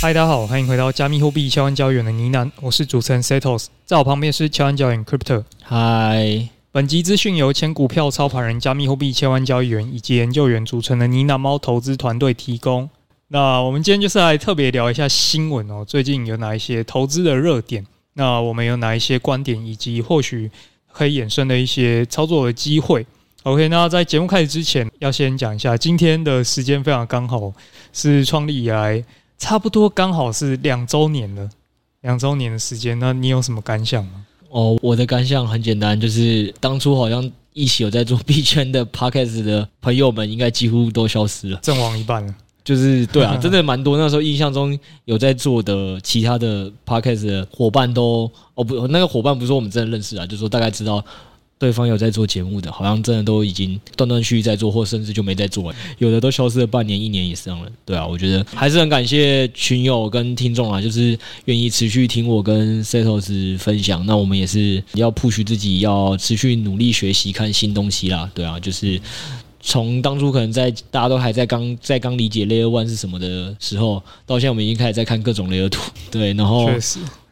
嗨，大家好，欢迎回到加密货币千万交易员的呢喃，我是主持人 Setos，在我旁边是千万交易员 Crypto。嗨，本集资讯由前股票操盘人、加密货币千万交易员以及研究员组成的呢喃猫投资团队提供。那我们今天就是来特别聊一下新闻哦，最近有哪一些投资的热点？那我们有哪一些观点，以及或许可以衍生的一些操作的机会？OK，那在节目开始之前，要先讲一下今天的时间非常刚好，是创立以来。差不多刚好是两周年了，两周年的时间，那你有什么感想吗？哦，我的感想很简单，就是当初好像一起有在做币圈的 podcast 的朋友们，应该几乎都消失了，阵亡一半了。就是对啊，真的蛮多。那时候印象中有在做的其他的 podcast 的伙伴都，哦不，那个伙伴不是说我们真的认识啊，就是说大概知道。对方有在做节目的，好像真的都已经断断续续在做，或甚至就没在做。有的都消失了半年、一年以上了。对啊，我觉得还是很感谢群友跟听众啊，就是愿意持续听我跟 Setos 分享。那我们也是要 push 自己，要持续努力学习，看新东西啦。对啊，就是从当初可能在大家都还在刚在刚理解 Layer One 是什么的时候，到现在我们已经开始在看各种 Layer Two。对，然后。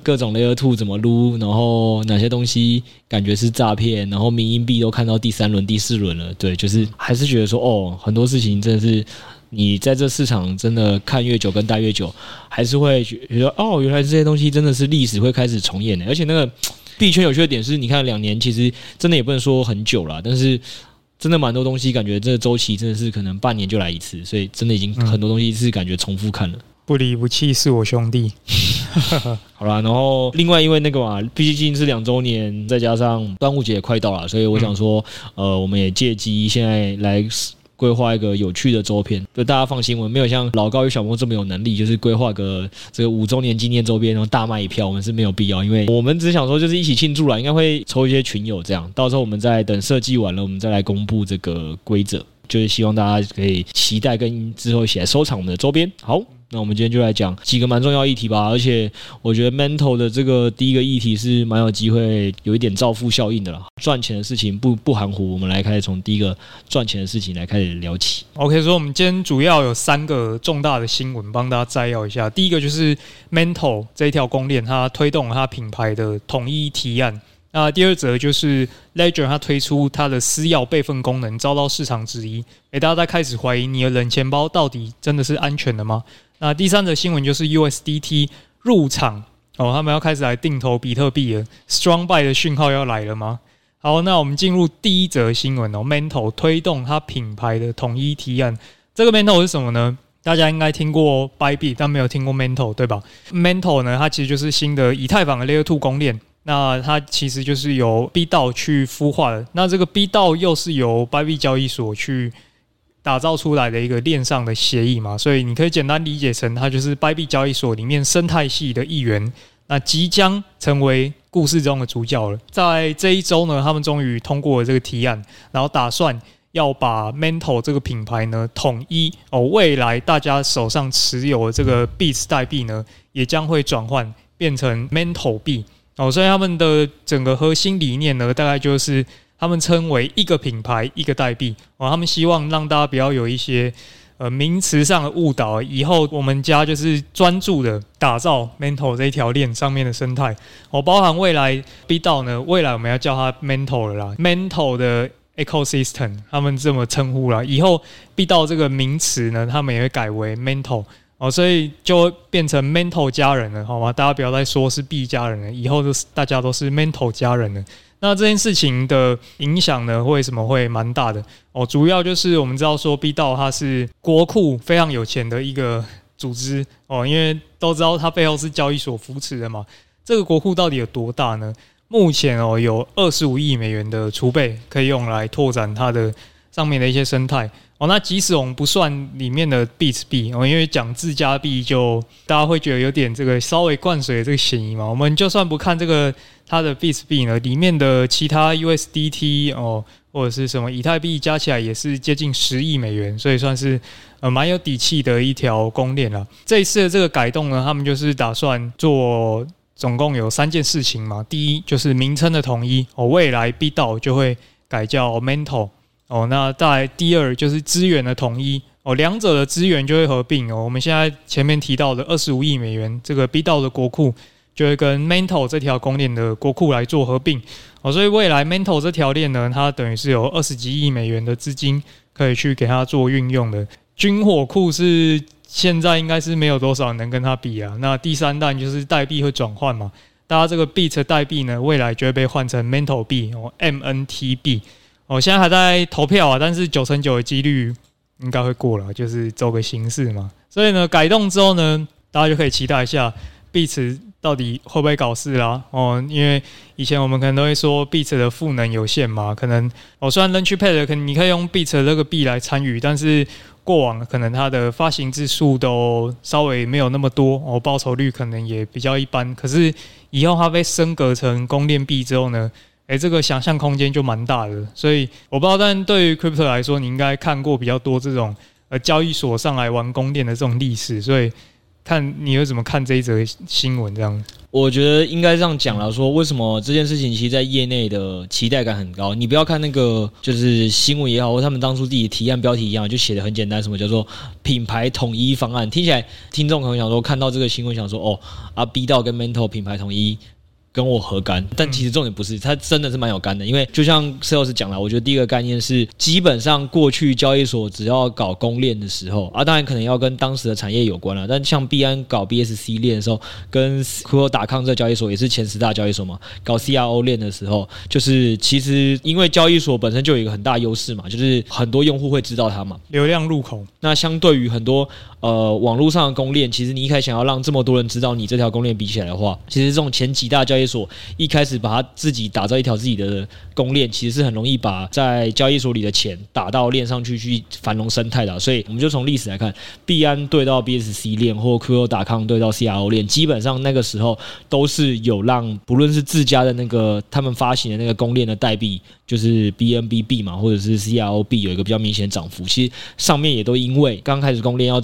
各种 Layer 2怎么撸，然后哪些东西感觉是诈骗，然后民营币都看到第三轮、第四轮了，对，就是还是觉得说，哦，很多事情真的是你在这市场真的看越久跟待越久，还是会觉得哦，原来这些东西真的是历史会开始重演的。而且那个币圈有趣的点是，你看两年其实真的也不能说很久了，但是真的蛮多东西感觉这个周期真的是可能半年就来一次，所以真的已经很多东西是感觉重复看了。不离不弃是我兄弟。好啦，然后另外因为那个嘛，毕竟是两周年，再加上端午节也快到了，所以我想说，呃，我们也借机现在来规划一个有趣的周边。就大家放心，我们没有像老高与小莫这么有能力，就是规划个这个五周年纪念周边，然后大卖一票，我们是没有必要，因为我们只想说就是一起庆祝了，应该会抽一些群友这样，到时候我们再等设计完了，我们再来公布这个规则，就是希望大家可以期待跟之后一起来收藏我们的周边。好。那我们今天就来讲几个蛮重要议题吧，而且我觉得 Mental 的这个第一个议题是蛮有机会有一点造富效应的啦。赚钱的事情不不含糊，我们来开始从第一个赚钱的事情来开始聊起。OK，所以我们今天主要有三个重大的新闻帮大家摘要一下。第一个就是 Mental 这一条公链，它推动了它品牌的统一提案。那第二则就是 Ledger 它推出它的私钥备份功能，遭到市场质疑。诶，大家在开始怀疑你的冷钱包到底真的是安全的吗？那第三则新闻就是 USDT 入场哦，他们要开始来定投比特币了，Strong Buy 的讯号要来了吗？好，那我们进入第一则新闻哦，Mental 推动它品牌的统一提案。这个 Mental 是什么呢？大家应该听过 Bybit，但没有听过 Mental 对吧？Mental 呢，它其实就是新的以太坊的 Layer Two 公链。那它其实就是由 B 道去孵化的。那这个 B 道又是由 Bybit 交易所去打造出来的一个链上的协议嘛，所以你可以简单理解成它就是 b y b 交易所里面生态系的一员。那即将成为故事中的主角了。在这一周呢，他们终于通过了这个提案，然后打算要把 Mental 这个品牌呢统一哦，未来大家手上持有的这个 Bits 代币呢，也将会转换变成 Mental 币。哦，所以他们的整个核心理念呢，大概就是他们称为一个品牌一个代币。哦，他们希望让大家不要有一些呃名词上的误导。以后我们家就是专注的打造 Mental 这一条链上面的生态。哦，包含未来 BitDAO 呢，未来我们要叫它 Mental 了啦，Mental 的 Ecosystem，他们这么称呼啦。以后 B 到这个名词呢，他们也会改为 Mental。哦，所以就变成 Mental 家人了，好吗？大家不要再说是 B 家人了，以后都是大家都是 Mental 家人了。那这件事情的影响呢，为什么会蛮大的？哦，主要就是我们知道说 B 道它是国库非常有钱的一个组织哦，因为都知道它背后是交易所扶持的嘛。这个国库到底有多大呢？目前哦，有二十五亿美元的储备可以用来拓展它的上面的一些生态。哦，那即使我们不算里面的 Bits 币哦，因为讲自家币就大家会觉得有点这个稍微灌水的这个嫌疑嘛。我们就算不看这个它的 Bits 币呢，里面的其他 USDT 哦或者是什么以太币加起来也是接近十亿美元，所以算是呃蛮有底气的一条公链了。这一次的这个改动呢，他们就是打算做总共有三件事情嘛。第一就是名称的统一哦，未来 b 道就会改叫 Mental。哦，那再第二就是资源的统一哦，两者的资源就会合并哦。我们现在前面提到的二十五亿美元这个 B 道的国库，就会跟 Mental 这条公链的国库来做合并哦。所以未来 Mental 这条链呢，它等于是有二十几亿美元的资金可以去给它做运用的。军火库是现在应该是没有多少能跟它比啊。那第三弹就是代币会转换嘛。大家这个 Beat 代币呢，未来就会被换成 Mental 币哦，MNTB 哦，现在还在投票啊，但是九成九的几率应该会过了，就是走个形式嘛。所以呢，改动之后呢，大家就可以期待一下 Beat 到底会不会搞事啦哦。因为以前我们可能都会说 Beat 的赋能有限嘛，可能哦，虽然 Launchpad 可能你可以用 Beat 这个币来参与，但是过往可能它的发行次数都稍微没有那么多哦，报酬率可能也比较一般。可是以后它被升格成公链币之后呢，诶，这个想象空间就蛮大的。所以我不知道，但对于 Crypto 来说，你应该看过比较多这种呃交易所上来玩公链的这种历史，所以。看你又怎么看这一则新闻？这样，我觉得应该这样讲了。说为什么这件事情其实，在业内的期待感很高。你不要看那个，就是新闻也好，或他们当初自己提案标题一样，就写的很简单，什么叫做品牌统一方案？听起来听众可能想说，看到这个新闻想说，哦，啊，B 到跟 Mental 品牌统一。跟我何干？但其实重点不是，它真的是蛮有干的。因为就像 Sales 讲了，我觉得第一个概念是，基本上过去交易所只要搞公链的时候，啊，当然可能要跟当时的产业有关了。但像币安搞 BSC 链的时候，跟 Crypto.com 这交易所也是前十大交易所嘛，搞 CRO 链的时候，就是其实因为交易所本身就有一个很大优势嘛，就是很多用户会知道它嘛，流量入口。那相对于很多。呃，网络上的公链，其实你一开始想要让这么多人知道你这条公链比起来的话，其实这种前几大交易所一开始把它自己打造一条自己的公链，其实是很容易把在交易所里的钱打到链上去去繁荣生态的。所以我们就从历史来看，币安对到 BSC 链或 Crypto.com 对到 CRO 链，基本上那个时候都是有让不论是自家的那个他们发行的那个公链的代币，就是 BNBB 嘛，或者是 CROB 有一个比较明显的涨幅。其实上面也都因为刚开始公链要。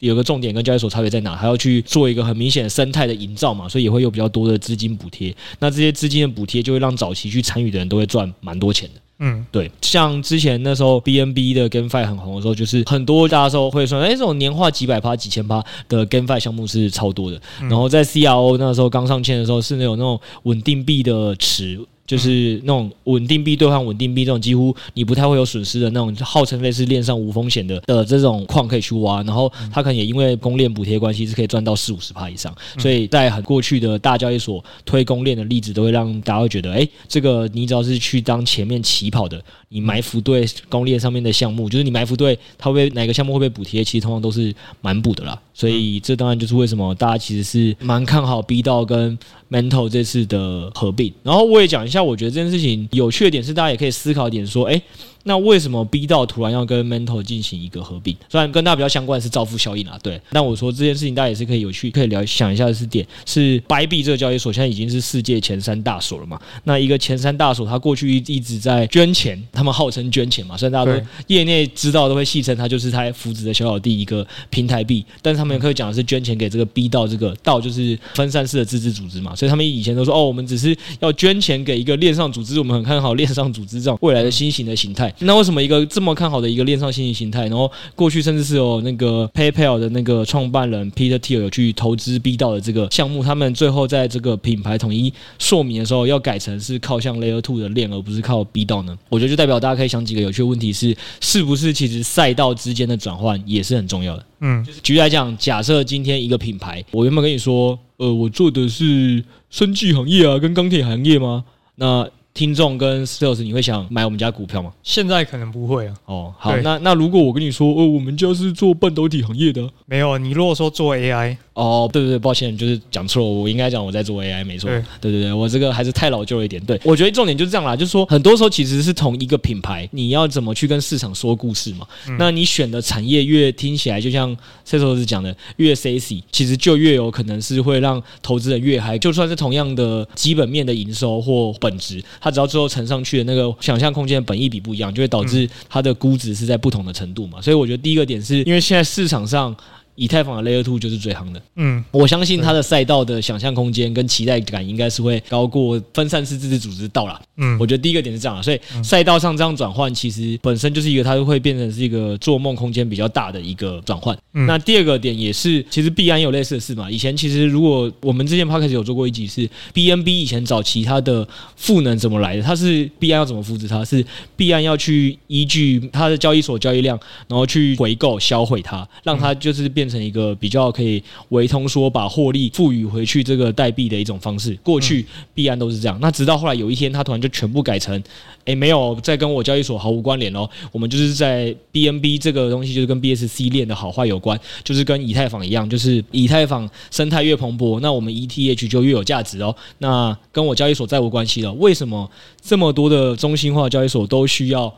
有个重点跟交易所差别在哪？还要去做一个很明显的生态的营造嘛，所以也会有比较多的资金补贴。那这些资金的补贴就会让早期去参与的人都会赚蛮多钱的。嗯，对。像之前那时候 BNB 的 GameFi 很红的时候，就是很多大家说会说，哎，这种年化几百趴、几千趴的 GameFi 项目是超多的。然后在 CRO 那时候刚上线的时候，是那种那种稳定币的池。就是那种稳定币兑换稳定币这种几乎你不太会有损失的那种，号称类似链上无风险的的这种矿可以去挖，然后它可能也因为公链补贴关系是可以赚到四五十趴以上，所以在很过去的大交易所推公链的例子都会让大家会觉得，哎，这个你只要是去当前面起跑的，你埋伏对公链上面的项目，就是你埋伏对它会哪个项目会被补贴，其实通常都是蛮补的啦，所以这当然就是为什么大家其实是蛮看好 B 道跟 Mento 这次的合并，然后我也讲一下。我觉得这件事情有趣的点是，大家也可以思考一点说，诶。那为什么 B 道突然要跟 Mantle 进行一个合并？虽然跟大家比较相关的是造富效应啊，对。那我说这件事情，大家也是可以有趣，可以聊想一下的是点是 b y b 这个交易所现在已经是世界前三大所了嘛？那一个前三大所，它过去一一直在捐钱，他们号称捐钱嘛，虽然大家都业内知道都会戏称它就是它扶植的小小弟一个平台币，但是他们也可以讲的是捐钱给这个 B 道，这个道就是分散式的自治组织嘛，所以他们以前都说哦，我们只是要捐钱给一个链上组织，我们很看好链上组织这种未来的新型的形态。那为什么一个这么看好的一个链上新型形态，然后过去甚至是有那个 PayPal 的那个创办人 Peter Thiel 有去投资 B 道的这个项目，他们最后在这个品牌统一说明的时候，要改成是靠向 Layer Two 的链，而不是靠 B 道呢？我觉得就代表大家可以想几个有趣的问题是：是不是其实赛道之间的转换也是很重要的？嗯，举例来讲，假设今天一个品牌，我原本跟你说，呃，我做的是生技行业啊，跟钢铁行业吗？那听众跟 Sales，你会想买我们家股票吗？现在可能不会啊。哦，好，那那如果我跟你说，呃，我们家是做半导体行业的，没有。你如果说做 AI。哦，对对对，抱歉，就是讲错了，我应该讲我在做 AI，没错。对对对，我这个还是太老旧了一点。对，我觉得重点就是这样啦，就是说很多时候其实是同一个品牌，你要怎么去跟市场说故事嘛？嗯、那你选的产业越听起来就像 Cesar 讲的越 sexy，其实就越有可能是会让投资人越嗨。就算是同样的基本面的营收或本质，它只要最后乘上去的那个想象空间的本意比不一样，就会导致它的估值是在不同的程度嘛。所以我觉得第一个点是因为现在市场上。以太坊的 Layer Two 就是最夯的。嗯，我相信它的赛道的想象空间跟期待感应该是会高过分散式自治组织到啦。嗯，我觉得第一个点是这样，所以赛道上这样转换，其实本身就是一个它会变成是一个做梦空间比较大的一个转换。嗯，那第二个点也是，其实币安有类似的事嘛。以前其实如果我们之前 Podcast 有做过一集是 BNB 以前找其他的赋能怎么来的，它是币安要怎么复制它，是币安要去依据它的交易所交易量，然后去回购销毁它，让它就是变成一个比较可以维通说把获利赋予回去这个代币的一种方式。过去币安都是这样，那直到后来有一天，他突然就全部改成，诶，没有再跟我交易所毫无关联哦，我们就是在 BNB 这个东西就是跟 BSC 链的好坏有关，就是跟以太坊一样，就是以太坊生态越蓬勃，那我们 ETH 就越有价值哦。那跟我交易所再无关系了。为什么这么多的中心化交易所都需要？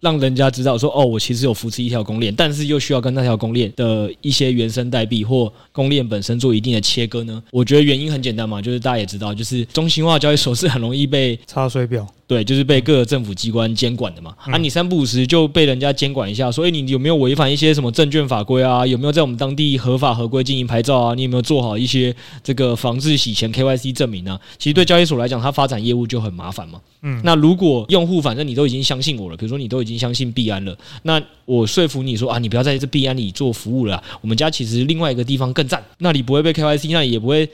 让人家知道说哦，我其实有扶持一条公链，但是又需要跟那条公链的一些原生代币或公链本身做一定的切割呢？我觉得原因很简单嘛，就是大家也知道，就是中心化交易所是很容易被查水表。对，就是被各个政府机关监管的嘛。啊，你三不五时就被人家监管一下，所以你有没有违反一些什么证券法规啊？有没有在我们当地合法合规经营牌照啊？你有没有做好一些这个防治洗钱 KYC 证明呢、啊？其实对交易所来讲，它发展业务就很麻烦嘛。嗯，那如果用户反正你都已经相信我了，比如说你都已经已经相信币安了，那我说服你说啊，你不要在这币安里做服务了，我们家其实另外一个地方更赞，那里不会被 KYC，那里也不会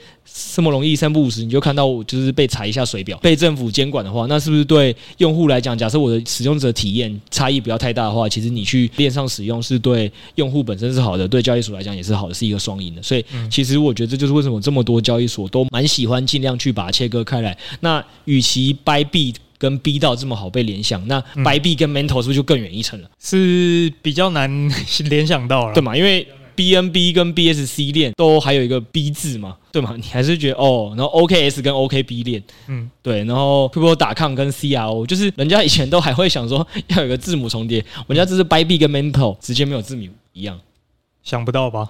这么容易三不五时你就看到就是被查一下水表，被政府监管的话，那是不是对用户？来讲，假设我的使用者体验差异不要太大的话，其实你去链上使用是对用户本身是好的，对交易所来讲也是好的，是一个双赢的。所以，其实我觉得这就是为什么这么多交易所都蛮喜欢尽量去把它切割开来。那与其掰币跟 B 道这么好被联想，那 Bybit 跟 Mantle 是不是就更远一层了？是比较难 联想到了，对嘛？因为 BNB 跟 BSC 链都还有一个 B 字嘛，对嘛？你还是觉得哦，然后 OKS 跟 OKB 链，嗯，对，然后 Crypto.com 跟 CRO，就是人家以前都还会想说要有个字母重叠，我家这是 Bybit 跟 Mantle 直接没有字母一样。想不到吧？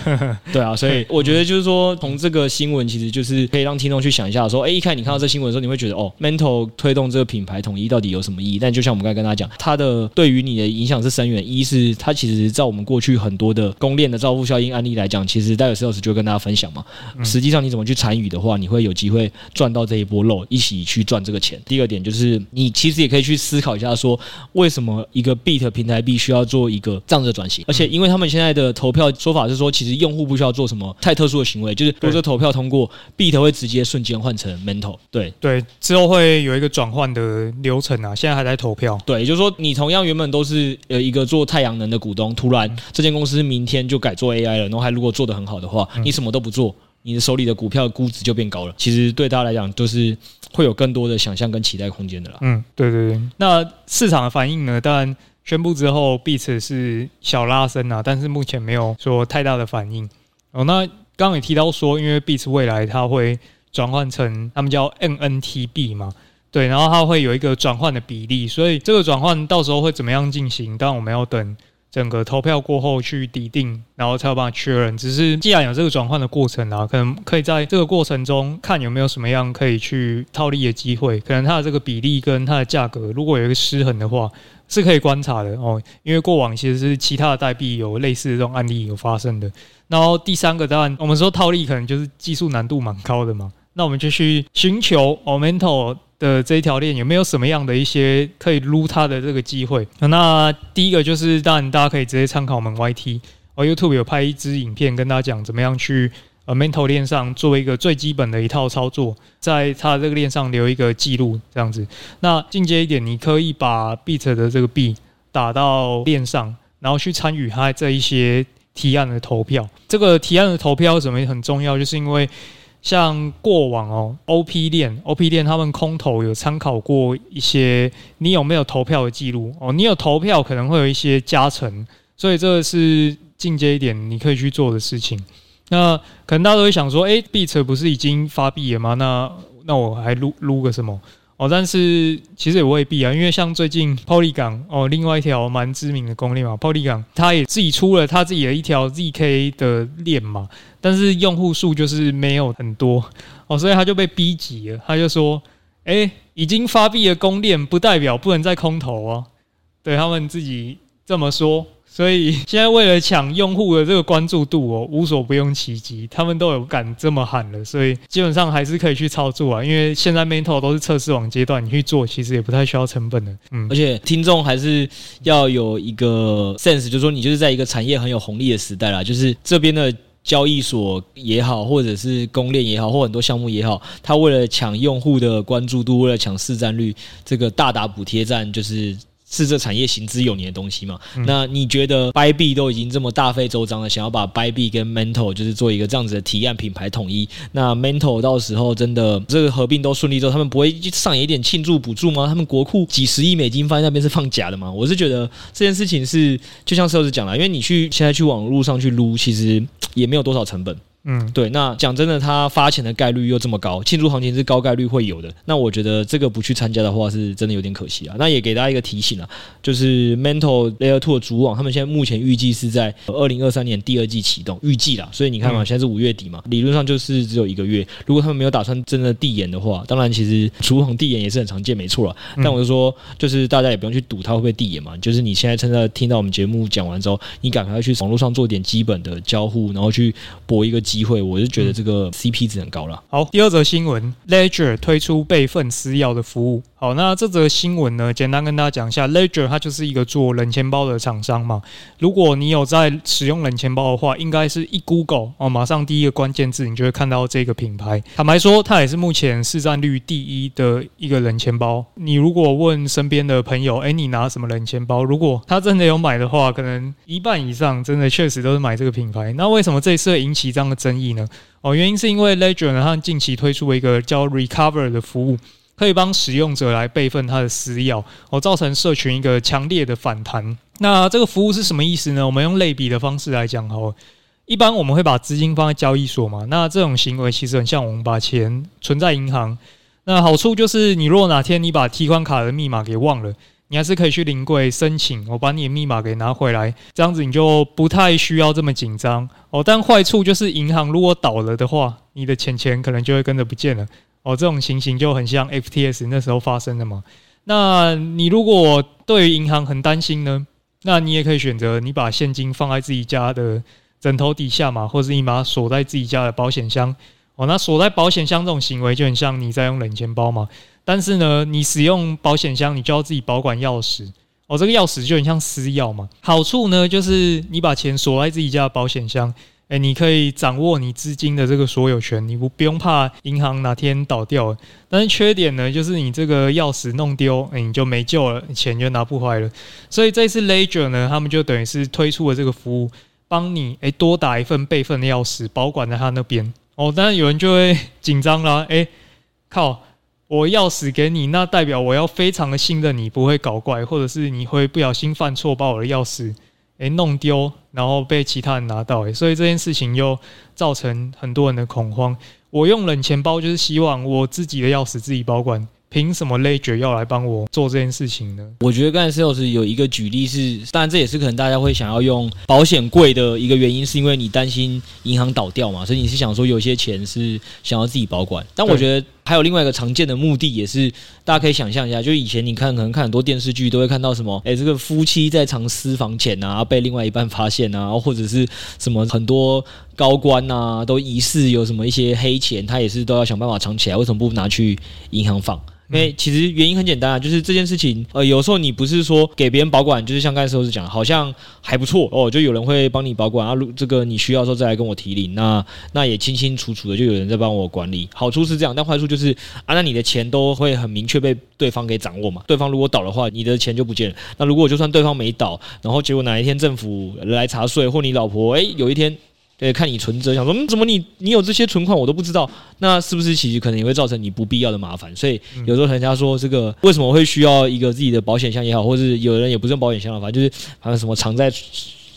对啊，所以 我觉得就是说，从这个新闻其实就是可以让听众去想一下，说，哎，一看你看到这新闻的时候，你会觉得，哦，Mantle 推动这个品牌统一到底有什么意义？但就像我们刚才跟大家讲，它的对于你的影响是深远。一是它其实在我们过去很多的公链的造富效应案例来讲，其实戴尔 Sales 就跟大家分享嘛。实际上你怎么去参与的话，你会有机会赚到这一波肉，一起去赚这个钱。第二点就是，你其实也可以去思考一下，说为什么一个 Beat 平台必须要做一个这样的转型？而且因为他们现在的投票说法是说，其实用户不需要做什么太特殊的行为，就是如果这投票通过，Bit 会直接瞬间换成 mental 对。对对，之后会有一个转换的流程啊，现在还在投票。对，也就是说，你同样原本都是呃一个做太阳能的股东，突然这间公司明天就改做 AI 了，然后还如果做得很好的话，你什么都不做，你的手里的股票估值就变高了。其实对大家来讲，都是会有更多的想象跟期待空间的啦。嗯，对对对。那市场的反应呢？当然。宣布之后，Bit 是小拉升啊，但是目前没有说太大的反应。哦，那刚刚也提到说，因为 Bit 未来它会转换成他们叫 NNTB 嘛，对，然后它会有一个转换的比例，所以这个转换到时候会怎么样进行？当然我们要等整个投票过后去底定，然后才有办法确认。只是既然有这个转换的过程啊，可能可以在这个过程中看有没有什么样可以去套利的机会。可能它的这个比例跟它的价格如果有一个失衡的话。是可以观察的哦，因为过往其实是其他的代币有类似的这种案例有发生的。然后第三个当然，我们说套利可能就是技术难度蛮高的嘛，那我们就去寻求 Omental 的这一条链有没有什么样的一些可以撸它的这个机会。那第一个就是，当然大家可以直接参考我们 YT，哦 YouTube 有拍一支影片跟大家讲怎么样去。呃 m e n t a l 链上作为一个最基本的一套操作，在它这个链上留一个记录，这样子。那进阶一点，你可以把 Bit 的这个币打到链上，然后去参与它这一些提案的投票。这个提案的投票怎么很重要？就是因为像过往哦，OP 链、OP 链他们空投有参考过一些，你有没有投票的记录哦？你有投票可能会有一些加成，所以这个是进阶一点你可以去做的事情。那可能大家都会想说，诶，Bit 不是已经发币了吗？那那我还撸撸个什么？哦，但是其实也未必啊，因为像最近 Polygon 哦，另外一条蛮知名的公链嘛，Polygon 它也自己出了它自己的一条 ZK 的链嘛，但是用户数就是没有很多哦，所以他就被逼急了，他就说，诶，已经发币的公链不代表不能再空投啊，对他们自己这么说。所以现在为了抢用户的这个关注度哦，无所不用其极，他们都有敢这么喊了，所以基本上还是可以去操作啊。因为现在 Mental 都是测试网阶段，你去做其实也不太需要成本的。嗯，而且听众还是要有一个 sense，就是说你就是在一个产业很有红利的时代啦，就是这边的。交易所也好，或者是公链也好，或很多项目也好，他为了抢用户的关注度，为了抢市占率，这个大打补贴战就是。是这产业行之有年的东西嘛？嗯、那你觉得 Bybit 都已经这么大费周章了，想要把 Bybit 跟 Mental 就是做一个这样子的提案品牌统一？那 Mental 到时候真的这个合并都顺利之后，他们不会上演一点庆祝补助吗？他们国库几十亿美金放在那边是放假的吗？我是觉得这件事情是就像 Sales 讲了，因为你去现在去网络上去撸，其实也没有多少成本。嗯，对，那讲真的，他发钱的概率又这么高，庆祝行情是高概率会有的。那我觉得这个不去参加的话，是真的有点可惜啊。那也给大家一个提醒啊，就是 Mental Layer Two 的主网，他们现在目前预计是在二零二三年第二季启动，预计啦。所以你看嘛，现在是五月底嘛，理论上就是只有一个月。如果他们没有打算真的递延的话，当然其实主网递延也是很常见，没错了。但我就说，就是大家也不用去赌它会不会递延嘛，就是你现在趁着听到我们节目讲完之后，你赶快去网络上做点基本的交互，然后去搏一个机会。我就觉得。这个 CP 值很高了。好，第二则新闻，Ledger 推出备份私钥的服务。好，那这则新闻呢，简单跟大家讲一下，Ledger 它就是一个做冷钱包的厂商嘛。如果你有在使用冷钱包的话，应该是一 Google 哦，马上第一个关键字你就会看到这个品牌。坦白说，它也是目前市占率第一的一个冷钱包。你如果问身边的朋友，哎，你拿什么冷钱包？如果他真的有买的话，可能一半以上真的确实都是买这个品牌。那为什么这一次会引起这样的争议呢？哦，原因是因为 Ledger 呢，它近期推出了一个叫 Recover 的服务，可以帮使用者来备份他的私钥，哦，造成社群一个强烈的反弹。那这个服务是什么意思呢？我们用类比的方式来讲，哈，一般我们会把资金放在交易所嘛，那这种行为其实很像我们把钱存在银行。那好处就是，你如果哪天你把提款卡的密码给忘了。你还是可以去临柜申请，我把你的密码给拿回来，这样子你就不太需要这么紧张哦。但坏处就是银行如果倒了的话，你的钱钱可能就会跟着不见了哦。这种情形就很像 FTS 那时候发生的嘛。那你如果对于银行很担心呢，那你也可以选择你把现金放在自己家的枕头底下嘛，或者你把它锁在自己家的保险箱哦。那锁在保险箱这种行为就很像你在用冷钱包嘛。但是呢，你使用保险箱，你就要自己保管钥匙哦。这个钥匙就很像私钥嘛。好处呢，就是你把钱锁在自己家的保险箱，哎，你可以掌握你资金的这个所有权，你不不用怕银行哪天倒掉。但是缺点呢，就是你这个钥匙弄丢，哎，你就没救了，钱就拿不回来了。所以这次 Ledger 呢，他们就等于是推出了这个服务，帮你哎多打一份备份的钥匙，保管在他那边哦。当然有人就会 紧张啦，哎，靠！我钥匙给你，那代表我要非常的信任你不会搞怪，或者是你会不小心犯错把我的钥匙诶弄丢，然后被其他人拿到诶，所以这件事情又造成很多人的恐慌。我用冷钱包就是希望我自己的钥匙自己保管。凭什么 Ledger 要来帮我做这件事情呢？我觉得刚才 Sales 有一个举例是，当然这也是可能大家会想要用保险柜的一个原因，是因为你担心银行倒掉嘛，所以你是想说有些钱是想要自己保管。但我觉得还有另外一个常见的目的，也是大家可以想象一下，就以前你看可能看很多电视剧都会看到什么，诶、欸，这个夫妻在藏私房钱啊，被另外一半发现啊，或者是什么很多高官啊都疑似有什么一些黑钱，他也是都要想办法藏起来，为什么不拿去银行放？因为其实原因很简单啊，就是这件事情，呃，有时候你不是说给别人保管，就是像刚才说是讲，好像还不错哦，就有人会帮你保管啊，如这个你需要的时候再来跟我提领，那那也清清楚楚的就有人在帮我管理，好处是这样，但坏处就是啊，那你的钱都会很明确被对方给掌握嘛，对方如果倒的话，你的钱就不见了，那如果就算对方没倒，然后结果哪一天政府来查税，或你老婆诶有一天。对，看你存折，想说，嗯，怎么你你有这些存款，我都不知道，那是不是其实可能也会造成你不必要的麻烦？所以有时候人家说，这个为什么会需要一个自己的保险箱也好，或者有人也不是用保险箱的，反正就是好像什么藏在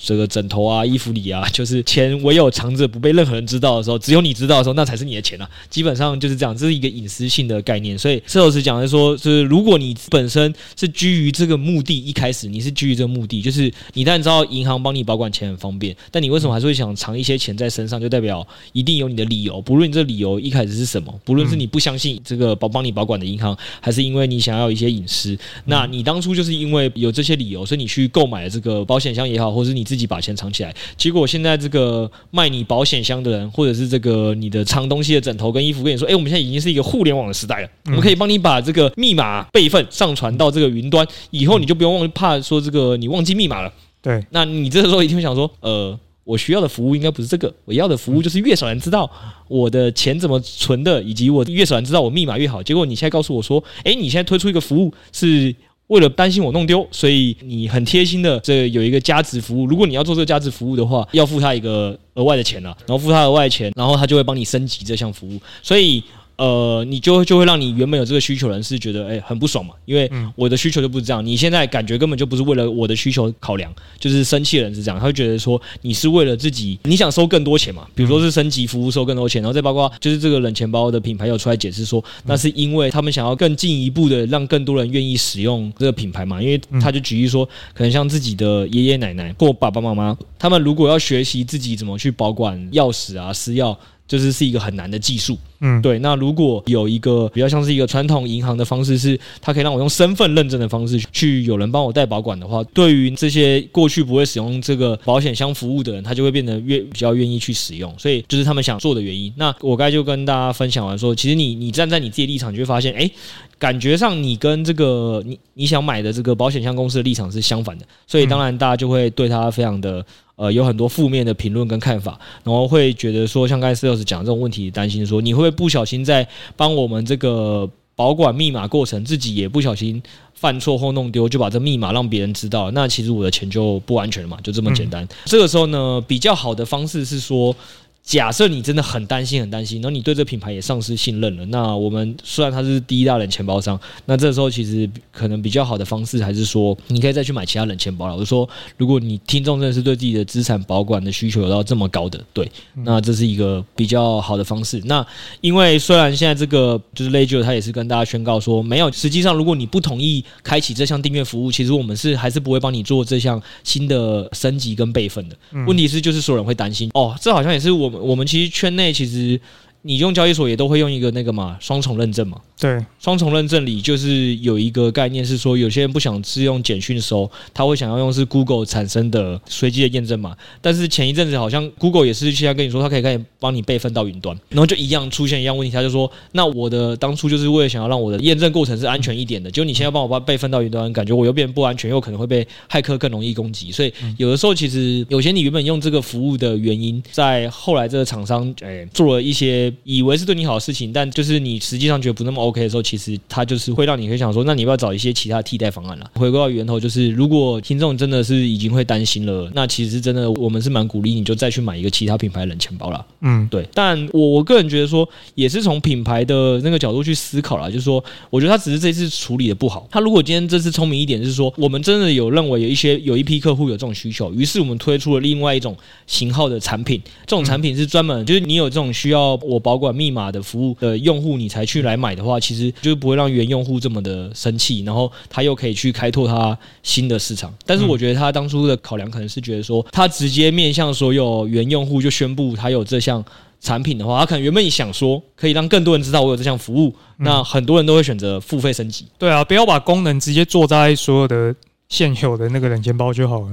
这个枕头啊、衣服里啊，就是钱唯有藏着不被任何人知道的时候，只有你知道的时候，那才是你的钱啊。基本上就是这样，这是一个隐私性的概念。所以施老师讲的说，就是如果你本身是基于这个目的，一开始你是基于这个目的，就是你当然知道银行帮你保管钱很方便，但你为什么还是会想藏一些钱在身上？就代表一定有你的理由，不论你这理由一开始是什么，不论是你不相信这个保帮你保管的银行，还是因为你想要一些隐私，那你当初就是因为有这些理由，所以你去购买了这个保险箱也好，或者是你自己把钱藏起来，结果现在这个卖你保险箱的人，或者是这个你的藏东西的枕头跟衣服跟你说，哎，我们现在已经是一个互联网的时代了，我们可以帮你把这个密码备份上传到这个云端，以后你就不用忘怕说这个你忘记密码了。对，那你这个时候一定会想说，呃。我需要的服务应该不是这个，我要的服务就是越少人知道我的钱怎么存的，以及我越少人知道我密码越好。结果你现在告诉我说，诶，你现在推出一个服务是为了担心我弄丢，所以你很贴心的这有一个加值服务。如果你要做这个加值服务的话，要付他一个额外的钱了，然后付他额外的钱，然后他就会帮你升级这项服务。所以。呃，你就就会让你原本有这个需求人是觉得哎、欸、很不爽嘛，因为我的需求就不是这样，你现在感觉根本就不是为了我的需求考量，就是生气的人是这样，他会觉得说你是为了自己，你想收更多钱嘛，比如说是升级服务收更多钱，然后再包括就是这个冷钱包的品牌有出来解释说，那是因为他们想要更进一步的让更多人愿意使用这个品牌嘛，因为他就举例说，可能像自己的爷爷奶奶或爸爸妈妈，他们如果要学习自己怎么去保管钥匙啊私钥。就是是一个很难的技术，嗯，对。那如果有一个比较像是一个传统银行的方式，是它可以让我用身份认证的方式去有人帮我代保管的话，对于这些过去不会使用这个保险箱服务的人，他就会变得越比较愿意去使用。所以就是他们想做的原因。那我刚才就跟大家分享完说，其实你你站在你自己立场，你就会发现，哎，感觉上你跟这个你你想买的这个保险箱公司的立场是相反的。所以当然大家就会对他非常的。呃，有很多负面的评论跟看法，然后会觉得说，像刚才 sales 讲这种问题，担心说你会不会不小心在帮我们这个保管密码过程，自己也不小心犯错或弄丢，就把这密码让别人知道，那其实我的钱就不安全了嘛，就这么简单。这个时候呢，比较好的方式是说。假设你真的很担心、很担心，然后你对这品牌也丧失信任了，那我们虽然它是第一大冷钱包商，那这时候其实可能比较好的方式还是说，你可以再去买其他冷钱包了。我就说，如果你听众真的是对自己的资产保管的需求有到这么高的，对，那这是一个比较好的方式。那因为虽然现在这个就是 Ledger，他也是跟大家宣告说，没有，实际上如果你不同意开启这项订阅服务，其实我们是还是不会帮你做这项新的升级跟备份的。问题是，就是所有人会担心，哦，这好像也是我。我们其实圈内其实。你用交易所也都会用一个那个嘛，双重认证嘛。对，双重认证里就是有一个概念是说，有些人不想是用简讯收，他会想要用是 Google 产生的随机的验证码。但是前一阵子好像 Google 也是现在跟你说，它可以可以帮你备份到云端，然后就一样出现一样问题，他就说，那我的当初就是为了想要让我的验证过程是安全一点的，结果你现在帮我把备份到云端，感觉我又变不安全，又可能会被骇客更容易攻击。所以有的时候其实有些你原本用这个服务的原因，在后来这个厂商诶做了一些以为是对你好。的事情，但就是你实际上觉得不那么 OK 的时候，其实它就是会让你会想说，那你要不要找一些其他替代方案了？回归到源头，就是如果听众真的是已经会担心了，那其实真的我们是蛮鼓励你就再去买一个其他品牌冷钱包了。嗯，对。但我我个人觉得说，也是从品牌的那个角度去思考啦，就是说，我觉得他只是这次处理的不好。他如果今天这次聪明一点，就是说，我们真的有认为有一些有一批客户有这种需求，于是我们推出了另外一种型号的产品。这种产品是专门就是你有这种需要我保管密码的。服务的用户，你才去来买的话，其实就不会让原用户这么的生气，然后他又可以去开拓他新的市场。但是我觉得他当初的考量可能是觉得说，他直接面向所有原用户就宣布他有这项产品的话，他可能原本想说可以让更多人知道我有这项服务，那很多人都会选择付费升级。对啊，不要把功能直接做在所有的现有的那个冷钱包就好了。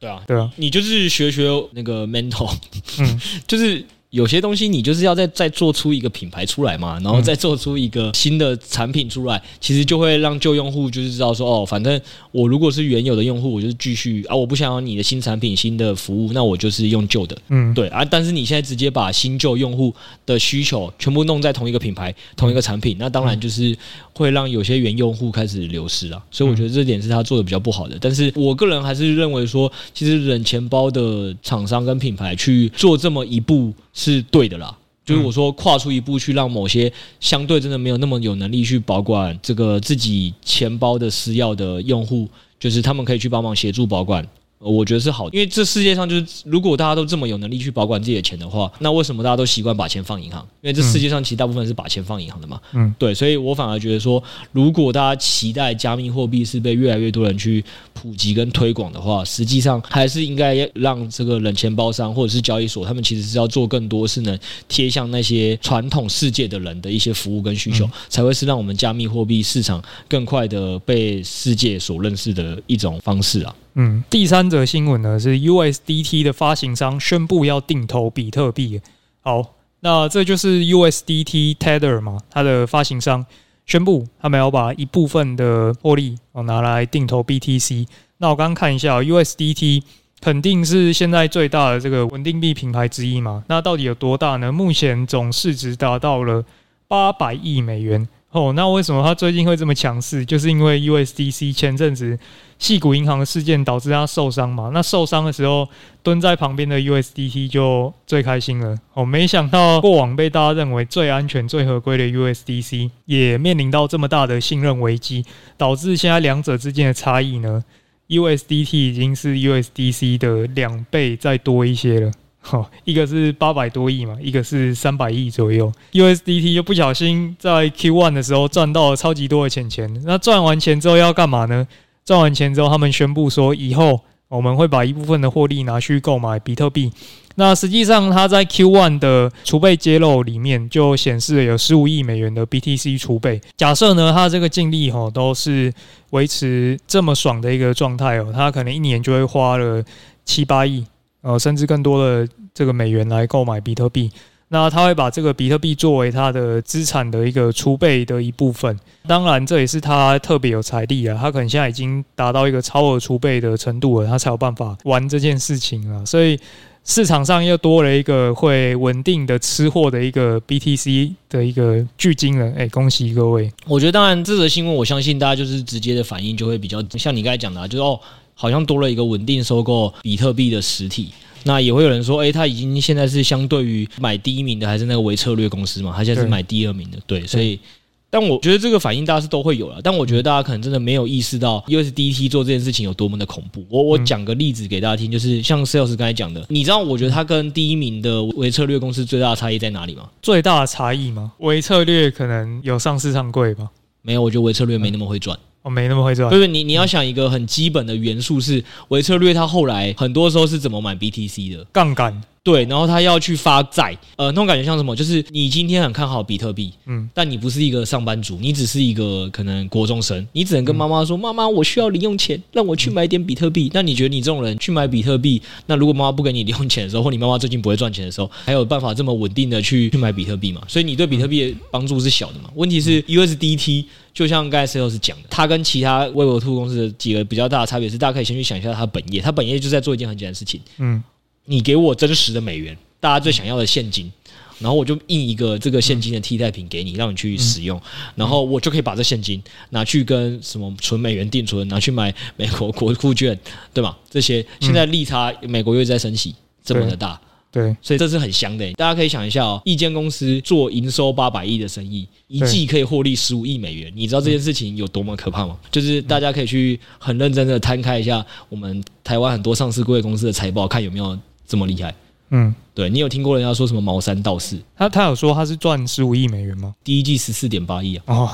对啊，对啊，你就是学学那个 mental，嗯，就是。有些东西你就是要再再做出一个品牌出来嘛，然后再做出一个新的产品出来，其实就会让旧用户就是知道说，哦，反正我如果是原有的用户，我就是继续啊，我不想要你的新产品、新的服务，那我就是用旧的，嗯，对啊。但是你现在直接把新旧用户的需求全部弄在同一个品牌、同一个产品，那当然就是会让有些原用户开始流失啊。所以我觉得这点是他做的比较不好的。但是我个人还是认为说，其实冷钱包的厂商跟品牌去做这么一步。是对的啦，就是我说跨出一步去让某些相对真的没有那么有能力去保管这个自己钱包的私钥的用户，就是他们可以去帮忙协助保管我觉得是好的，因为这世界上就是，如果大家都这么有能力去保管自己的钱的话，那为什么大家都习惯把钱放银行？因为这世界上其实大部分是把钱放银行的嘛。嗯，对，所以我反而觉得说，如果大家期待加密货币是被越来越多人去普及跟推广的话，实际上还是应该让这个冷钱包商或者是交易所，他们其实是要做更多是能贴向那些传统世界的人的一些服务跟需求，才会是让我们加密货币市场更快的被世界所认识的一种方式啊。嗯，第三则新闻呢是 USDT 的发行商宣布要定投比特币。好，那这就是 USDT Tether 嘛，它的发行商宣布他们要把一部分的获利哦拿来定投 BTC。那我刚刚看一下，USDT 肯定是现在最大的这个稳定币品牌之一嘛。那到底有多大呢？目前总市值达到了八百亿美元。哦，那为什么它最近会这么强势？就是因为 USDC 前阵子矽谷银行的事件导致它受伤嘛。那受伤的时候，蹲在旁边的 USDT 就最开心了。哦，没想到过往被大家认为最安全、最合规的 USDC，也面临到这么大的信任危机，导致现在两者之间的差异呢，USDT 已经是 USDC 的两倍再多一些了。好，一个是八百多亿嘛，一个是三百亿左右。USDT 就不小心在 Q1 的时候赚到了超级多的钱钱。那赚完钱之后要干嘛呢？赚完钱之后，他们宣布说，以后我们会把一部分的获利拿去购买比特币。那实际上，他在 Q1 的储备揭露里面就显示了有十五亿美元的 BTC 储备。假设呢，他这个净利哈都是维持这么爽的一个状态哦，他可能一年就会花了七八亿。呃，甚至更多的这个美元来购买比特币，那他会把这个比特币作为他的资产的一个储备的一部分。当然，这也是他特别有财力啊，他可能现在已经达到一个超额储备的程度了，他才有办法玩这件事情啊。所以市场上又多了一个会稳定的吃货的一个 BTC 的一个巨鲸了。哎，恭喜各位！我觉得，当然这则新闻，我相信大家就是直接的反应就会比较像你刚才讲的，啊就是哦。好像多了一个稳定收购比特币的实体，那也会有人说，诶，他已经现在是相对于买第一名的还是那个微策略公司嘛？他现在是买第二名的，对，所以，但我觉得这个反应大家是都会有了，但我觉得大家可能真的没有意识到 USDT 做这件事情有多么的恐怖。我我讲个例子给大家听，就是像 Sales 刚才讲的，你知道我觉得它跟第一名的微策略公司最大的差异在哪里吗？最大的差异吗？微策略可能有上市上柜吧？没有，我觉得微策略没那么会赚。没那么会赚。就是，你你要想一个很基本的元素是，维策略它后来很多时候是怎么买 BTC 的？杠杆。对，然后他要去发债，呃，那种感觉像什么？就是你今天很看好比特币，嗯，但你不是一个上班族，你只是一个可能国中生，你只能跟妈妈说：“妈妈，我需要零用钱，让我去买点比特币。”那你觉得你这种人去买比特币，那如果妈妈不给你零用钱的时候，或你妈妈最近不会赚钱的时候，还有办法这么稳定的去去买比特币吗？所以你对比特币的帮助是小的嘛？问题是 USDT 就像刚才 Sales 讲的，它跟其他 Web2 公司的几个比较大的差别是，大家可以先去想一下它本业，它本业就是在做一件很简单的事情，嗯，你给我真实的美元。大家最想要的现金，然后我就印一个这个现金的替代品给你，让你去使用，然后我就可以把这现金拿去跟什么存美元定存，拿去买美国国库券，对吗？这些现在利差美国又在升息，这么的大，对，所以这是很香的。大家可以想一下哦，一间公司做营收八百亿的生意，一季可以获利十五亿美元，你知道这件事情有多么可怕吗？就是大家可以去很认真的摊开一下我们台湾很多上市贵公司的财报，看有没有这么厉害。嗯，对，你有听过人家说什么茅山道士？他他有说他是赚十五亿美元吗？第一季十四点八亿啊！哦，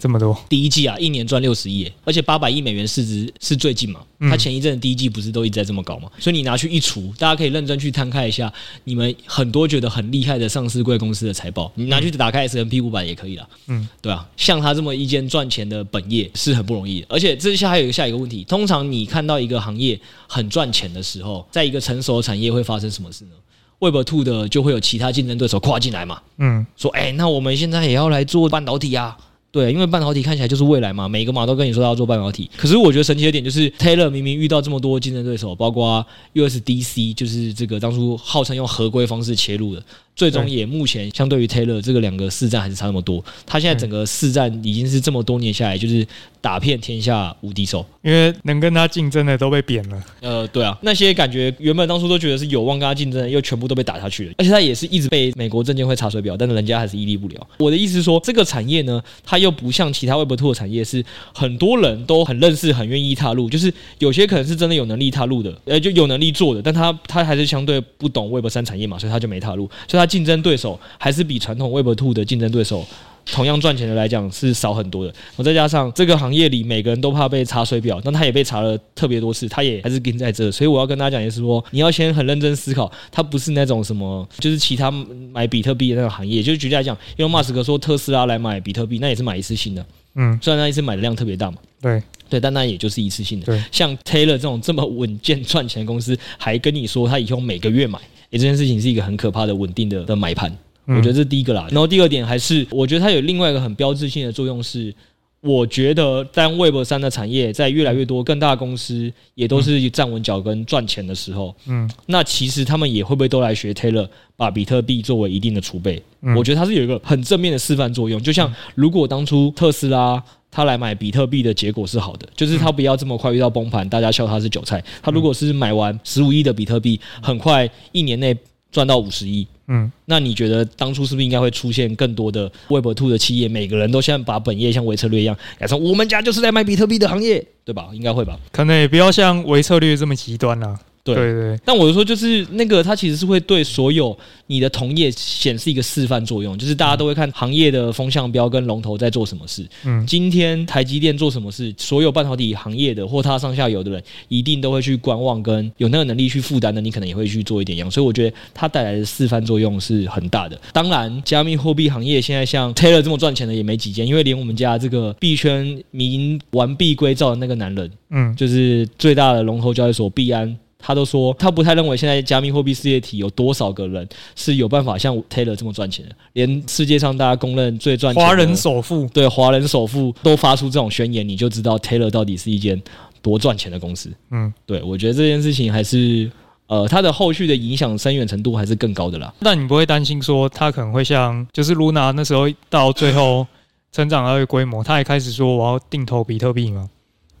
这么多！第一季啊，一年赚六十亿，而且八百亿美元市值是最近嘛？他前一阵第一季不是都一直在这么搞嘛？所以你拿去一除，大家可以认真去摊开一下，你们很多觉得很厉害的上市贵公司的财报，你拿去打开 S&P 五百也可以了。嗯，对啊，像他这么一间赚钱的本业是很不容易的，而且这下还有一个下一个问题，通常你看到一个行业很赚钱的时候，在一个成熟的产业会发生什么事呢？Web Two 的就会有其他竞争对手跨进来嘛？嗯，说哎、欸，那我们现在也要来做半导体啊？对，因为半导体看起来就是未来嘛，每个码都跟你说要做半导体。可是我觉得神奇的点就是，Taylor 明明遇到这么多竞争对手，包括 USDC，就是这个当初号称用合规方式切入的，最终也目前相对于 Taylor 这个两个市占还是差那么多。他现在整个市占已经是这么多年下来，就是打遍天下无敌手，因为能跟他竞争的都被贬了。呃，对啊，那些感觉原本当初都觉得是有望跟他竞争的，又全部都被打下去了。而且他也是一直被美国证监会查水表，但是人家还是屹立不了。我的意思是说，这个产业呢，它又不像其他 Web2 的产业，是很多人都很认识、很愿意踏入，就是有些可能是真的有能力踏入的，呃，就有能力做的，但他他还是相对不懂 Web3 产业嘛，所以他就没踏入，所以他。竞争对手还是比传统 Web Two 的竞争对手同样赚钱的来讲是少很多的。我再加上这个行业里每个人都怕被查水表，但他也被查了特别多次，他也还是跟在这。所以我要跟大家讲的是说，你要先很认真思考，它不是那种什么，就是其他买比特币的那种行业。就是举例来讲，因为马斯克说特斯拉来买比特币，那也是买一次性的。嗯，虽然那一次买的量特别大嘛。对对，但那也就是一次性的。对，像 Taylor 这种这么稳健赚钱的公司，还跟你说他以后每个月买，诶，这件事情是一个很可怕的稳定的的买盘。我觉得这是第一个啦，然后第二点还是，我觉得它有另外一个很标志性的作用是，我觉得当 Web 三的产业在越来越多更大的公司也都是站稳脚跟赚钱的时候，嗯，那其实他们也会不会都来学 Taylor 把比特币作为一定的储备？我觉得它是有一个很正面的示范作用。就像如果当初特斯拉他来买比特币的结果是好的，就是他不要这么快遇到崩盘，大家笑他是韭菜。他如果是买完十五亿的比特币，很快一年内赚到五十亿。嗯，那你觉得当初是不是应该会出现更多的 Web Two 的企业，每个人都现在把本业像微策略一样改成我们家就是在卖比特币的行业，对吧？应该会吧？可能也不要像微策略这么极端啦。对对对，但我就说，就是那个，它其实是会对所有你的同业显示一个示范作用，就是大家都会看行业的风向标跟龙头在做什么事。嗯，今天台积电做什么事，所有半导体行业的或它上下游的人一定都会去观望，跟有那个能力去负担的，你可能也会去做一点样。所以我觉得它带来的示范作用是很大的。当然，加密货币行业现在像 Taylor 这么赚钱的也没几间，因为连我们家这个币圈名完璧归赵的那个男人，嗯，就是最大的龙头交易所币安。他都说，他不太认为现在加密货币事业体有多少个人是有办法像 Taylor 这么赚钱的。连世界上大家公认最赚钱的华人首富，对华人首富都发出这种宣言，你就知道 Taylor 到底是一间多赚钱的公司。嗯，对，我觉得这件事情还是，呃，它的后续的影响深远程度还是更高的啦。但你不会担心说，他可能会像就是 Luna 那时候到最后成长到一个规模，他也开始说我要定投比特币吗？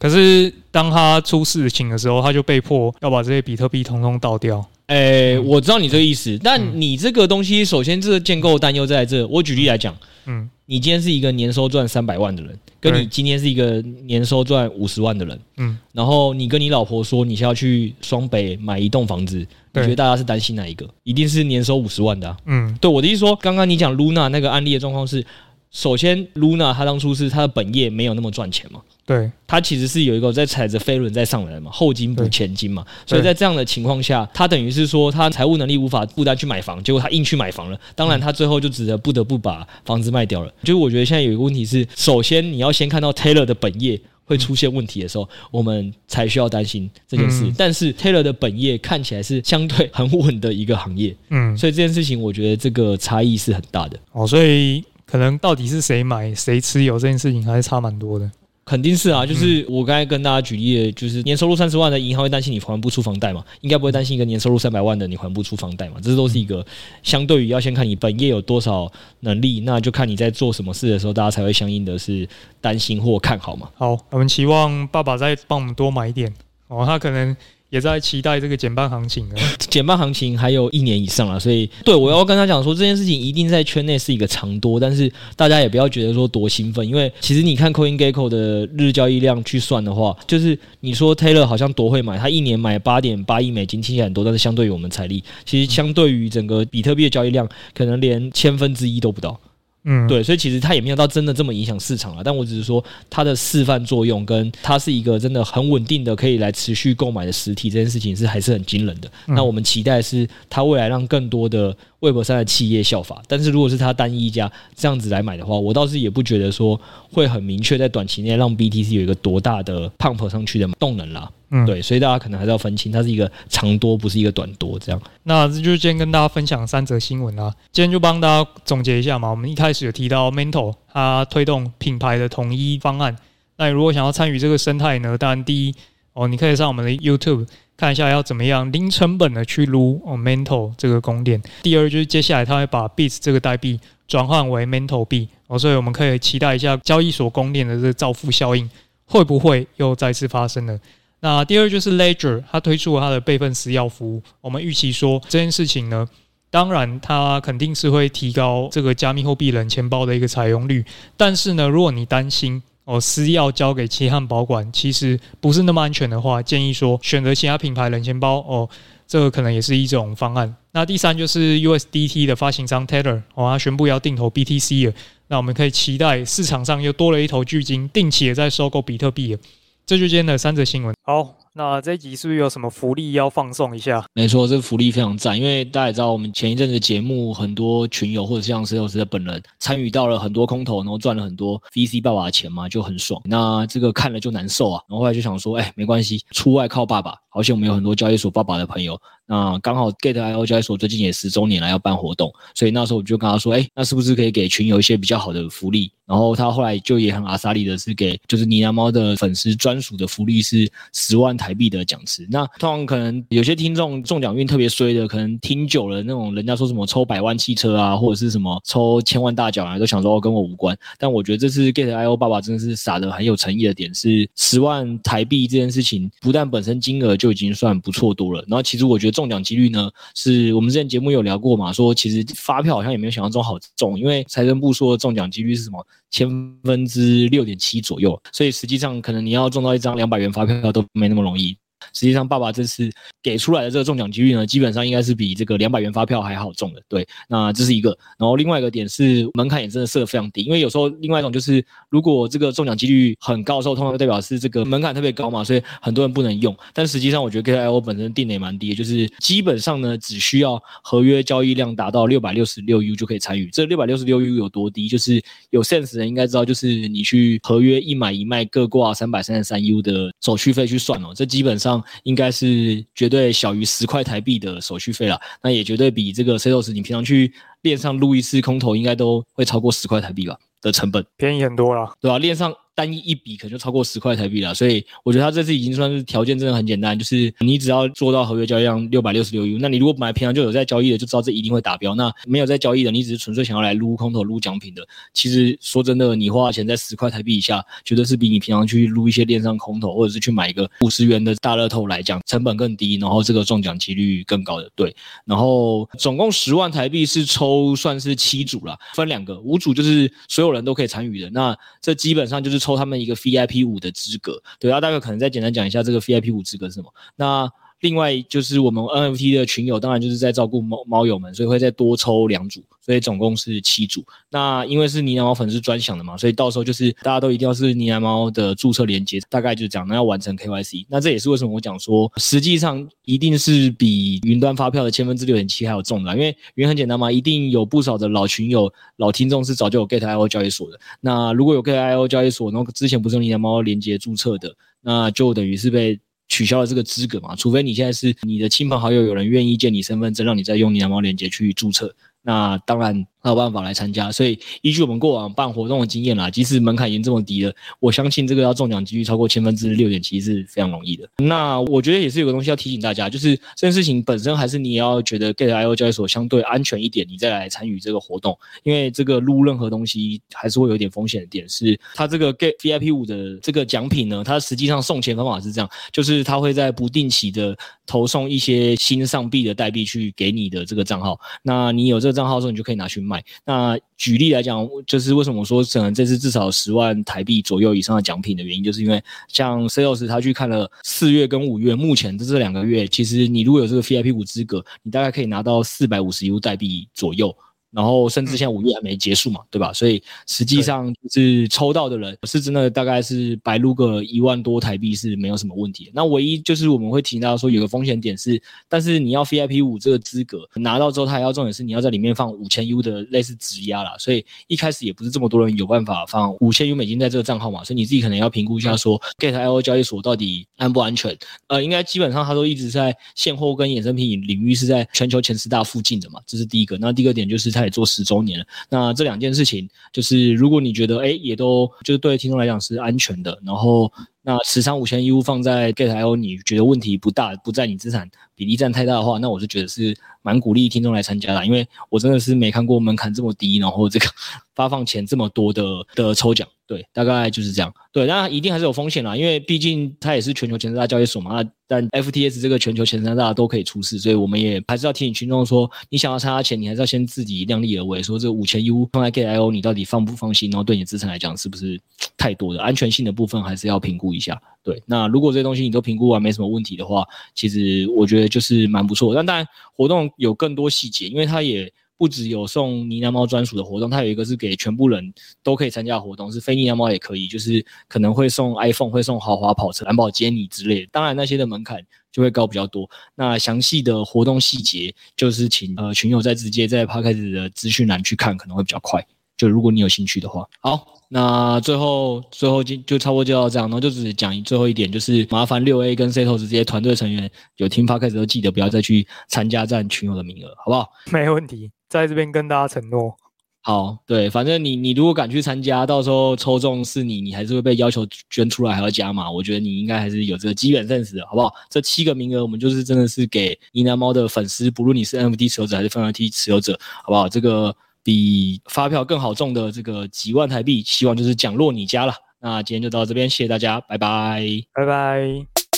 可是当他出事情的时候，他就被迫要把这些比特币统统倒掉。诶、欸，我知道你这个意思，但你这个东西，首先这个建构担忧在这。我举例来讲，嗯，你今天是一个年收赚三百万的人，跟你今天是一个年收赚五十万的人，嗯，然后你跟你老婆说你是要去双北买一栋房子，你觉得大家是担心哪一个？一定是年收五十万的啊。嗯，对，我的意思说，刚刚你讲 Luna 那个案例的状况是，首先 Luna 他当初是他的本业没有那么赚钱嘛。对，他其实是有一个在踩着飞轮在上来的嘛，后金补前金嘛，所以在这样的情况下，他等于是说他财务能力无法负担去买房，结果他硬去买房了，当然他最后就只得不得不把房子卖掉了。就是我觉得现在有一个问题是，首先你要先看到 Taylor 的本业会出现问题的时候，我们才需要担心这件事。但是 Taylor 的本业看起来是相对很稳的一个行业，嗯，所以这件事情我觉得这个差异是很大的。哦，所以可能到底是谁买谁持有这件事情还是差蛮多的。肯定是啊，就是我刚才跟大家举例的，就是年收入三十万的银行会担心你还不出房贷嘛？应该不会担心一个年收入三百万的你还不出房贷嘛？这都是一个相对于要先看你本业有多少能力，那就看你在做什么事的时候，大家才会相应的是担心或看好嘛。好，我们期望爸爸再帮我们多买一点哦，他可能。也在期待这个减半行情啊，减半行情还有一年以上了，所以对我要跟他讲说，这件事情一定在圈内是一个长多，但是大家也不要觉得说多兴奋，因为其实你看 CoinGecko 的日交易量去算的话，就是你说 Taylor 好像多会买，他一年买八点八亿美金，听起来很多，但是相对于我们财力，其实相对于整个比特币的交易量，可能连千分之一都不到。嗯，对，所以其实它也没有到真的这么影响市场啊。但我只是说它的示范作用，跟它是一个真的很稳定的可以来持续购买的实体，这件事情是还是很惊人的。那我们期待是它未来让更多的 Web 三的企业效法。但是如果是它单一一家这样子来买的话，我倒是也不觉得说会很明确在短期内让 BTC 有一个多大的 pump 上去的动能啦。嗯，对，所以大家可能还是要分清，它是一个长多，不是一个短多这样。那这就是今天跟大家分享三则新闻啦。今天就帮大家总结一下嘛。我们一开始有提到 Mental 它推动品牌的统一方案。那你如果想要参与这个生态呢，当然第一哦，你可以上我们的 YouTube 看一下要怎么样零成本的去撸哦 Mental 这个公链。第二就是接下来它会把 Beats 这个代币转换为 Mental 币哦，所以我们可以期待一下交易所公链的这个造富效应会不会又再次发生了。那第二就是 Ledger，它推出了它的备份私钥服务。我们预期说这件事情呢，当然它肯定是会提高这个加密货币冷钱包的一个采用率。但是呢，如果你担心哦私钥交给其他保管，其实不是那么安全的话，建议说选择其他品牌冷钱包哦，这个可能也是一种方案。那第三就是 USDT 的发行商 Tether 哦，它宣布要定投 BTC 了。那我们可以期待市场上又多了一头巨鲸，定期也在收购比特币了。这就今天的三则新闻。好，那这一集是不是有什么福利要放送一下？没错，这个福利非常赞，因为大家也知道，我们前一阵子节目很多群友或者像石老师的本人参与到了很多空投，然后赚了很多 VC 爸爸的钱嘛，就很爽。那这个看了就难受啊，然后后来就想说，哎，没关系，出外靠爸爸。好像我们有很多交易所爸爸的朋友，那刚好 Get IO 交易所最近也十周年了，要办活动，所以那时候我就跟他说，哎，那是不是可以给群友一些比较好的福利？然后他后来就也很阿萨利的是给，就是呢喃猫的粉丝专属的福利是十万台币的奖池。那通常可能有些听众中奖运特别衰的，可能听久了那种人家说什么抽百万汽车啊，或者是什么抽千万大奖啊，都想说哦跟我无关。但我觉得这次 Get IO 爸爸真的是傻的很有诚意的点是十万台币这件事情，不但本身金额就已经算不错多了，然后其实我觉得中奖几率呢，是我们之前节目有聊过嘛，说其实发票好像也没有想象中好中，因为财政部说中奖几率是什么？千分之六点七左右，所以实际上可能你要中到一张两百元发票都没那么容易。实际上，爸爸这次给出来的这个中奖几率呢，基本上应该是比这个两百元发票还好中的。对，那这是一个。然后另外一个点是门槛也真的设得非常低，因为有时候另外一种就是，如果这个中奖几率很高的时候，通常代表是这个门槛特别高嘛，所以很多人不能用。但实际上，我觉得 KIO 本身定的也蛮低，就是基本上呢，只需要合约交易量达到六百六十六 U 就可以参与。这六百六十六 U 有多低？就是有 sense 的人应该知道，就是你去合约一买一卖各挂三百三十三 U 的手续费去算哦，这基本上。应该是绝对小于十块台币的手续费了，那也绝对比这个 Setos 你平常去链上撸一次空投，应该都会超过十块台币吧的成本，便宜很多了，对吧？链上。单一一笔可能就超过十块台币了，所以我觉得他这次已经算是条件真的很简单，就是你只要做到合约交易量六百六十六 U，那你如果买平常就有在交易的，就知道这一定会达标。那没有在交易的，你只是纯粹想要来撸空投、撸奖品的，其实说真的，你花钱在十块台币以下，绝对是比你平常去撸一些链上空头，或者是去买一个五十元的大乐透来讲，成本更低，然后这个中奖几率更高的。对，然后总共十万台币是抽，算是七组了，分两个，五组就是所有人都可以参与的，那这基本上就是抽他们一个 VIP。五的资格，对啊，大概可能再简单讲一下这个 VIP 五资格是什么。那另外就是我们 NFT 的群友，当然就是在照顾猫猫友们，所以会再多抽两组，所以总共是七组。那因为是呢喃猫粉丝专享的嘛，所以到时候就是大家都一定要是呢喃猫的注册连接，大概就是讲，那要完成 KYC。那这也是为什么我讲说，实际上一定是比云端发票的千分之六点七还要重的，因为原因很简单嘛，一定有不少的老群友、老听众是早就有 Get IO 交易所的。那如果有 Get IO 交易所，然后之前不是用呢喃猫连接注册的，那就等于是被。取消了这个资格嘛？除非你现在是你的亲朋好友有人愿意借你身份证，让你再用呢喃猫连接去注册，那当然。还有办法来参加，所以依据我们过往办活动的经验啦，即使门槛已经这么低了，我相信这个要中奖几率超过千分之六点七是非常容易的。那我觉得也是有个东西要提醒大家，就是这件事情本身还是你要觉得 Gate.io 交易所相对安全一点，你再来参与这个活动，因为这个撸任何东西还是会有点风险的点是，它这个 Gate VIP 五的这个奖品呢，它实际上送钱方法是这样，就是它会在不定期的投送一些新上币的代币去给你的这个账号，那你有这个账号之后，你就可以拿去卖。那举例来讲，就是为什么我说可能这次至少十万台币左右以上的奖品的原因，就是因为像 Sales 他去看了四月跟五月，目前的这两个月，其实你如果有这个 VIP 五资格，你大概可以拿到四百五十 U 代币左右。然后甚至现在五月还没结束嘛，对吧？所以实际上就是抽到的人是真的大概是白撸个一万多台币是没有什么问题的。那唯一就是我们会提到说有个风险点是，但是你要 VIP 五这个资格拿到之后，它还要重点是你要在里面放五千 U 的类似质押啦。所以一开始也不是这么多人有办法放五千 U 美金在这个账号嘛，所以你自己可能要评估一下说 Gate.io 交易所到底安不安全？呃，应该基本上它都一直在现货跟衍生品领域是在全球前十大附近的嘛，这是第一个。那第二个点就是它。也做十周年了，那这两件事情就是，如果你觉得哎，也都就是对听众来讲是安全的，然后那持仓五千 U 放在 Gate.io，你觉得问题不大，不在你资产比例占太大的话，那我是觉得是蛮鼓励听众来参加的，因为我真的是没看过门槛这么低，然后这个 发放钱这么多的的抽奖。对，大概就是这样。对，那一定还是有风险啦，因为毕竟它也是全球前三大交易所嘛。但 FTS 这个全球前三大都可以出事，所以我们也还是要提醒群众说，你想要参加前，你还是要先自己量力而为，说这五千 U 放在 Gate.io，你到底放不放心？然后对你资产来讲是不是 太多的安全性的部分还是要评估一下。对，那如果这些东西你都评估完没什么问题的话，其实我觉得就是蛮不错。但当然活动有更多细节，因为它也。不只有送呢喃猫专属的活动，它有一个是给全部人都可以参加活动，是非呢喃猫也可以，就是可能会送 iPhone，会送豪华跑车、蓝宝坚尼之类的。当然那些的门槛就会高比较多。那详细的活动细节，就是请呃群友再直接在 Podcast 的资讯栏去看，可能会比较快。就如果你有兴趣的话，好，那最后最后就就差不多就到这样，然后就只讲最后一点，就是麻烦六 A 跟 Setos 这些团队成员有听 Podcast 都记得不要再去参加占群友的名额，好不好？没问题，在这边跟大家承诺。好，对，反正你你如果敢去参加，到时候抽中是你，你还是会被要求捐出来还要加码。我觉得你应该还是有这个基本 sense 的，好不好？这七个名额我们就是真的是给呢喃猫的粉丝，不论你是 NFT 持有者还是 NFT 持有者，好不好？这个。比发票更好中的这个几万台币，希望就是奖落你家了。那今天就到这边，谢谢大家，拜拜，拜拜。